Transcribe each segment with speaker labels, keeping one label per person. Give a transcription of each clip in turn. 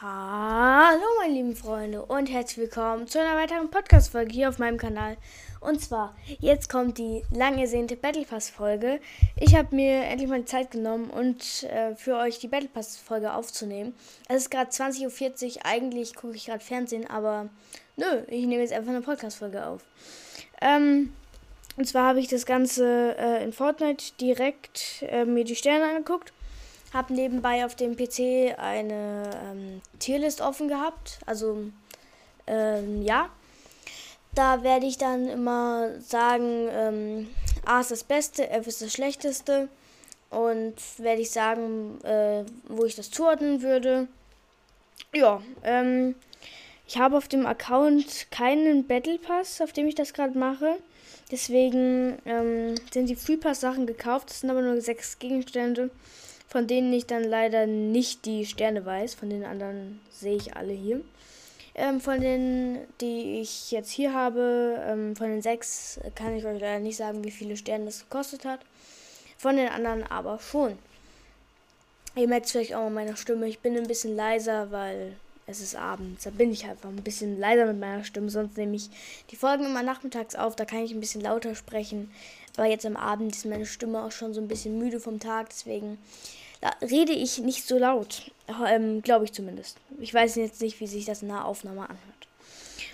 Speaker 1: Hallo meine lieben Freunde und herzlich willkommen zu einer weiteren Podcast-Folge hier auf meinem Kanal. Und zwar, jetzt kommt die lang ersehnte Battle Pass-Folge. Ich habe mir endlich mal die Zeit genommen und äh, für euch die Battle Pass-Folge aufzunehmen. Es ist gerade 20.40 Uhr, eigentlich gucke ich gerade Fernsehen, aber nö, ich nehme jetzt einfach eine Podcast-Folge auf. Ähm, und zwar habe ich das Ganze äh, in Fortnite direkt äh, mir die Sterne angeguckt habe nebenbei auf dem PC eine ähm, Tierlist offen gehabt. Also, ähm, ja. Da werde ich dann immer sagen, ähm, A ist das Beste, F ist das Schlechteste. Und werde ich sagen, äh, wo ich das zuordnen würde. Ja, ähm, ich habe auf dem Account keinen Battle Pass, auf dem ich das gerade mache. Deswegen ähm, sind die Free Pass Sachen gekauft. Das sind aber nur sechs Gegenstände von denen ich dann leider nicht die Sterne weiß. Von den anderen sehe ich alle hier. Ähm, von denen, die ich jetzt hier habe, ähm, von den sechs, kann ich euch leider nicht sagen, wie viele Sterne das gekostet hat. Von den anderen aber schon. Ihr merkt vielleicht auch meine Stimme. Ich bin ein bisschen leiser, weil es ist abends. Da bin ich einfach ein bisschen leiser mit meiner Stimme. Sonst nehme ich die Folgen immer nachmittags auf. Da kann ich ein bisschen lauter sprechen. Aber jetzt am Abend ist meine Stimme auch schon so ein bisschen müde vom Tag. Deswegen rede ich nicht so laut. Ähm, Glaube ich zumindest. Ich weiß jetzt nicht, wie sich das in der Aufnahme anhört.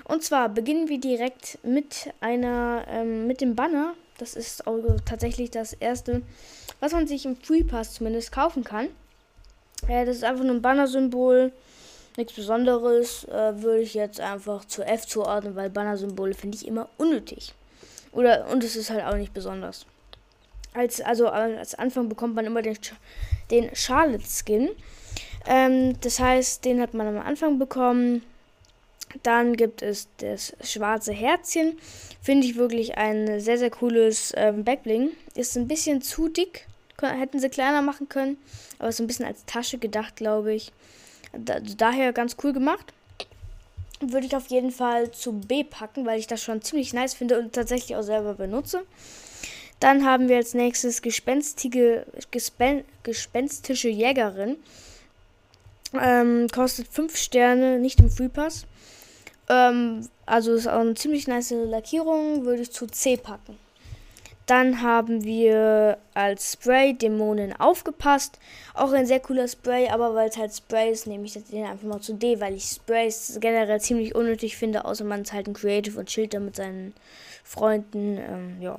Speaker 1: Und zwar beginnen wir direkt mit einer, ähm, mit dem Banner. Das ist auch tatsächlich das erste, was man sich im Free Pass zumindest kaufen kann. Äh, das ist einfach nur ein Banner-Symbol. Nichts Besonderes. Äh, würde ich jetzt einfach zu F zuordnen, weil Banner-Symbole finde ich immer unnötig. Oder, und es ist halt auch nicht besonders. Als, also als Anfang bekommt man immer den, den Charlotte-Skin. Ähm, das heißt, den hat man am Anfang bekommen. Dann gibt es das schwarze Herzchen. Finde ich wirklich ein sehr, sehr cooles ähm, Backbling. Ist ein bisschen zu dick. Hätten sie kleiner machen können. Aber ist ein bisschen als Tasche gedacht, glaube ich. Da, daher ganz cool gemacht. Würde ich auf jeden Fall zu B packen, weil ich das schon ziemlich nice finde und tatsächlich auch selber benutze. Dann haben wir als nächstes gespenstige, gespen, gespenstische Jägerin. Ähm, kostet 5 Sterne, nicht im Free Pass. Ähm, also ist auch eine ziemlich nice Lackierung, würde ich zu C packen. Dann haben wir als Spray Dämonen aufgepasst. Auch ein sehr cooler Spray, aber weil es halt Spray ist, nehme ich den einfach mal zu D, weil ich Sprays generell ziemlich unnötig finde, außer man ist halt ein Creative und chillt da mit seinen Freunden. Ähm, ja.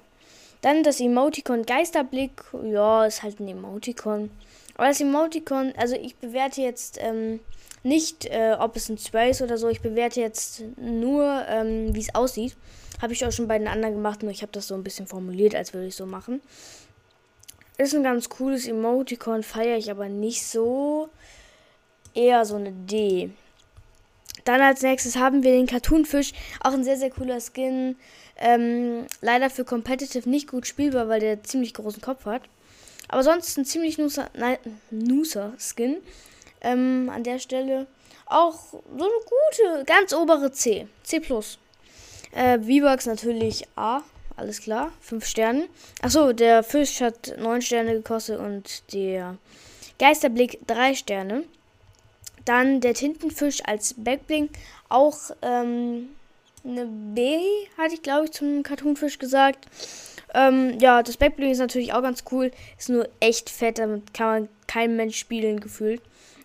Speaker 1: Dann das Emoticon Geisterblick. Ja, ist halt ein Emoticon. Aber das Emoticon, also ich bewerte jetzt ähm, nicht, äh, ob es ein Spray ist oder so. Ich bewerte jetzt nur, ähm, wie es aussieht. Habe ich auch schon bei den anderen gemacht, nur ich habe das so ein bisschen formuliert, als würde ich so machen. Ist ein ganz cooles Emoticon, feiere ich aber nicht so. Eher so eine D. Dann als nächstes haben wir den Cartoonfisch. Auch ein sehr, sehr cooler Skin. Ähm, leider für Competitive nicht gut spielbar, weil der ziemlich großen Kopf hat. Aber sonst ein ziemlich Nuser-Skin. Ähm, an der Stelle auch so eine gute, ganz obere C. C+. Äh, V-Bucks natürlich A. Alles klar. 5 Sterne. Achso, der Fisch hat 9 Sterne gekostet und der Geisterblick 3 Sterne. Dann der Tintenfisch als Backbling. Auch ähm, eine B, hatte ich glaube ich zum Cartoonfisch gesagt. Ähm, ja, das Backbling ist natürlich auch ganz cool. Ist nur echt fett, damit kann man kein Mensch spielen gefühlt.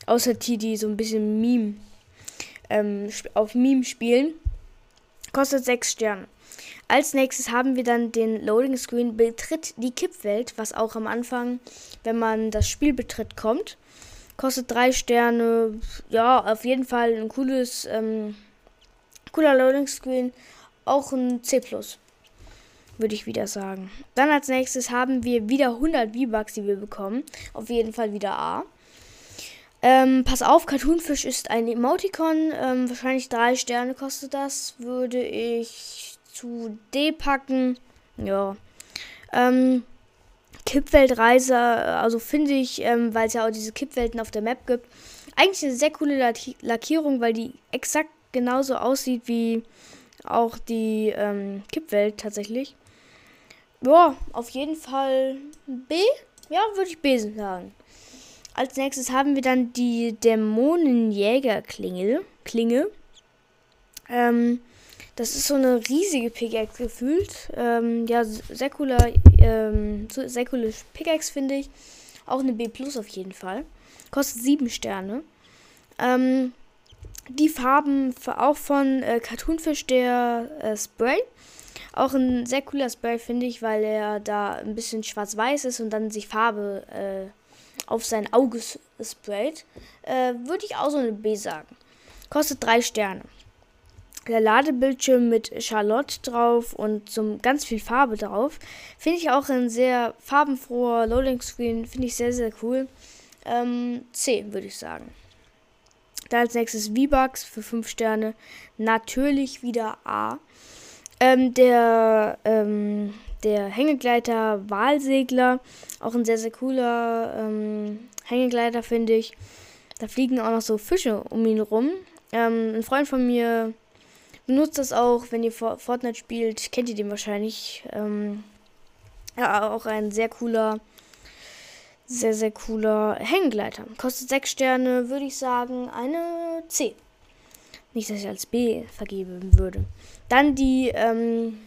Speaker 1: Außer die, die so ein bisschen Meme ähm, auf Meme spielen. Kostet 6 Sterne. Als nächstes haben wir dann den Loading Screen betritt die Kippwelt, was auch am Anfang, wenn man das Spiel betritt, kommt. Kostet 3 Sterne. Ja, auf jeden Fall ein cooles ähm, Cooler Loading Screen. Auch ein C. Würde ich wieder sagen. Dann als nächstes haben wir wieder 100 V-Bucks, die wir bekommen. Auf jeden Fall wieder A. Ähm, pass auf, Cartoonfisch ist ein Emoticon. Ähm, wahrscheinlich drei Sterne kostet das. Würde ich zu D packen. Ja. Ähm, Kippweltreise, also finde ich, ähm, weil es ja auch diese Kippwelten auf der Map gibt. Eigentlich eine sehr coole Lackierung, weil die exakt genauso aussieht wie auch die ähm, Kippwelt tatsächlich. Ja, auf jeden Fall B. Ja, würde ich B sagen. Als nächstes haben wir dann die Dämonenjäger-Klinge. Klinge. Ähm, das ist so eine riesige Pickaxe gefühlt. Ähm, ja, sehr cooler, ähm, sehr Pickaxe finde ich. Auch eine B Plus auf jeden Fall. Kostet 7 Sterne. Ähm, die Farben auch von äh, Cartoonfish, der äh, Spray. Auch ein sehr cooler Spray, finde ich, weil er da ein bisschen schwarz-weiß ist und dann sich Farbe äh, auf sein Auge sprayt. Äh, Würde ich auch so eine B sagen. Kostet 3 Sterne. Der Ladebildschirm mit Charlotte drauf und so ganz viel Farbe drauf. Finde ich auch ein sehr farbenfroher Loading Screen. Finde ich sehr, sehr cool. Ähm, C, würde ich sagen. Dann als nächstes V-Bucks für 5 Sterne. Natürlich wieder A. Ähm, der, ähm, der Hängegleiter Walsegler. Auch ein sehr, sehr cooler ähm, Hängegleiter, finde ich. Da fliegen auch noch so Fische um ihn rum. Ähm, ein Freund von mir benutzt das auch, wenn ihr Fortnite spielt. Kennt ihr den wahrscheinlich. Ähm, ja, auch ein sehr cooler, sehr, sehr cooler Hängegleiter. Kostet 6 Sterne, würde ich sagen, eine C. Nicht, dass ich als B vergeben würde. Dann die, ähm,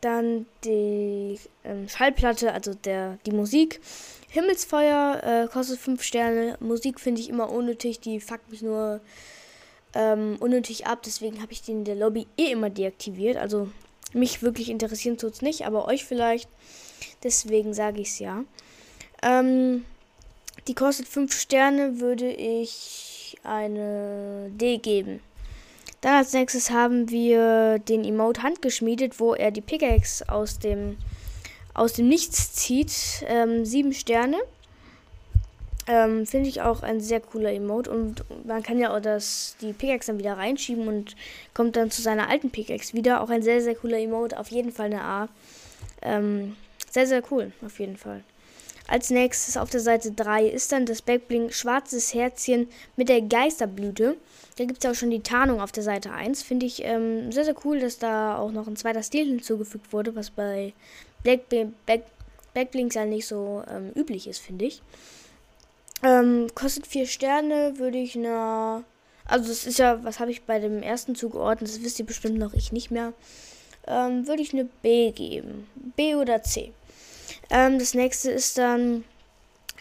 Speaker 1: dann die ähm, Schallplatte, also der, die Musik. Himmelsfeuer äh, kostet 5 Sterne. Musik finde ich immer unnötig, die fuckt mich nur ähm, unnötig ab. Deswegen habe ich die in der Lobby eh immer deaktiviert. Also mich wirklich interessieren tut es nicht, aber euch vielleicht. Deswegen sage ich es ja. Ähm, die kostet 5 Sterne, würde ich eine D geben. Dann als nächstes haben wir den Emote handgeschmiedet, wo er die Pickaxe aus dem, aus dem Nichts zieht. Ähm, sieben Sterne. Ähm, Finde ich auch ein sehr cooler Emote. Und man kann ja auch das, die Pickaxe dann wieder reinschieben und kommt dann zu seiner alten Pickaxe wieder. Auch ein sehr, sehr cooler Emote. Auf jeden Fall eine A. Ähm, sehr, sehr cool. Auf jeden Fall. Als nächstes auf der Seite 3 ist dann das Backbling Schwarzes Herzchen mit der Geisterblüte. Da gibt es auch schon die Tarnung auf der Seite 1. Finde ich ähm, sehr, sehr cool, dass da auch noch ein zweiter Stil hinzugefügt wurde, was bei Black, Back, Backblinks ja nicht so ähm, üblich ist, finde ich. Ähm, kostet 4 Sterne, würde ich eine. Also, das ist ja, was habe ich bei dem ersten zugeordnet? Das wisst ihr bestimmt noch, ich nicht mehr. Ähm, würde ich eine B geben. B oder C. Ähm, das nächste ist dann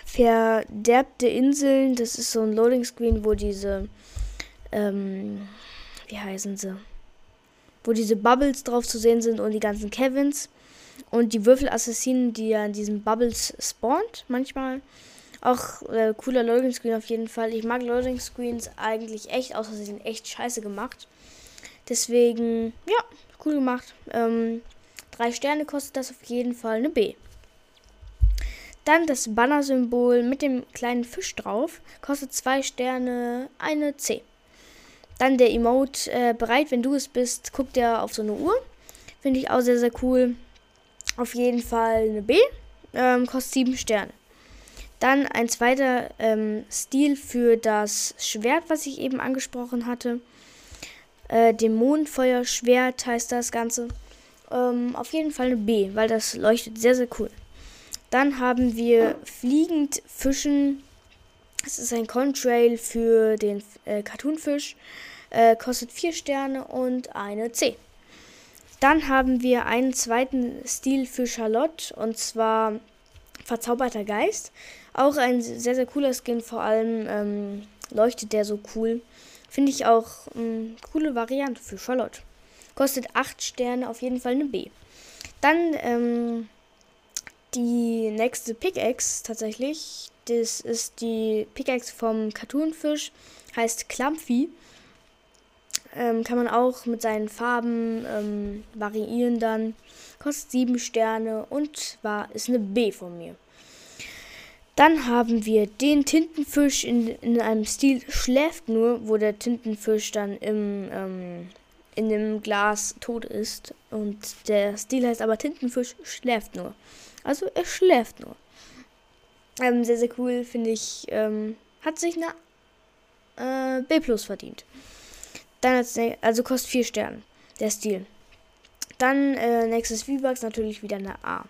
Speaker 1: Verderbte Inseln. Das ist so ein Loading Screen, wo diese ähm, wie heißen sie? Wo diese Bubbles drauf zu sehen sind und die ganzen Kevins. Und die Würfelassassinen, die ja in diesen Bubbles spawnt, manchmal. Auch äh, cooler Loading Screen auf jeden Fall. Ich mag Loading Screens eigentlich echt, außer sie sind echt scheiße gemacht. Deswegen, ja, cool gemacht. Ähm, drei Sterne kostet das auf jeden Fall eine B. Dann das Banner-Symbol mit dem kleinen Fisch drauf. Kostet zwei Sterne, eine C. Dann der Emote äh, bereit, wenn du es bist, guckt er auf so eine Uhr. Finde ich auch sehr, sehr cool. Auf jeden Fall eine B. Ähm, kostet 7 Sterne. Dann ein zweiter ähm, Stil für das Schwert, was ich eben angesprochen hatte. Äh, Dämonenfeuerschwert heißt das Ganze. Ähm, auf jeden Fall eine B, weil das leuchtet sehr, sehr cool. Dann haben wir fliegend Fischen. Es ist ein Contrail für den äh, Cartoonfisch. Äh, kostet 4 Sterne und eine C. Dann haben wir einen zweiten Stil für Charlotte und zwar Verzauberter Geist. Auch ein sehr, sehr cooler Skin, vor allem ähm, leuchtet der so cool. Finde ich auch eine coole Variante für Charlotte. Kostet 8 Sterne, auf jeden Fall eine B. Dann ähm, die nächste Pickaxe tatsächlich. Das ist die Pickaxe vom Cartoonfisch, heißt Clumpy. Ähm, kann man auch mit seinen Farben ähm, variieren dann. Kostet 7 Sterne und war ist eine B von mir. Dann haben wir den Tintenfisch in, in einem Stil schläft nur, wo der Tintenfisch dann im, ähm, in dem Glas tot ist. Und der Stil heißt aber Tintenfisch schläft nur. Also er schläft nur. Ähm, sehr, sehr cool, finde ich. Ähm, hat sich eine äh, B plus verdient. Dann als, also kostet 4 Sterne. Der Stil. Dann äh, nächstes V-Bucks natürlich wieder eine A.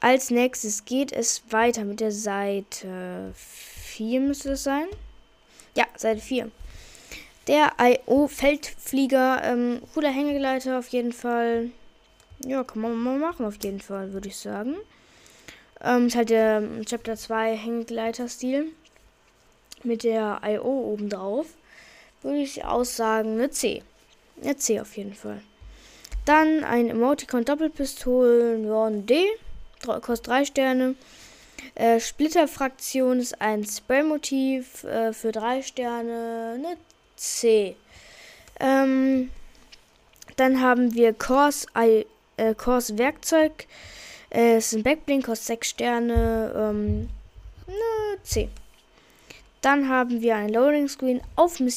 Speaker 1: Als nächstes geht es weiter mit der Seite 4 müsste es sein. Ja, Seite 4. Der IO-Feldflieger, ähm, cooler Hängegleiter auf jeden Fall. Ja, kann man mal machen auf jeden Fall, würde ich sagen. Ähm, ist halt der Chapter 2 Hängegleiter-Stil. Mit der IO oben drauf. Würde ich aussagen, eine C. Eine C auf jeden Fall. Dann ein Emoticon Doppelpistolen, ja, ein D. Kostet 3 Sterne. Äh, Splitterfraktion ist ein Spray-Motiv äh, für 3 Sterne. Eine C. Ähm, dann haben wir Kors, I, äh, Kors Werkzeug. Äh, ist ein Backblink, kostet 6 Sterne. Ähm, eine C. Dann haben wir ein Loading Screen auf Mission.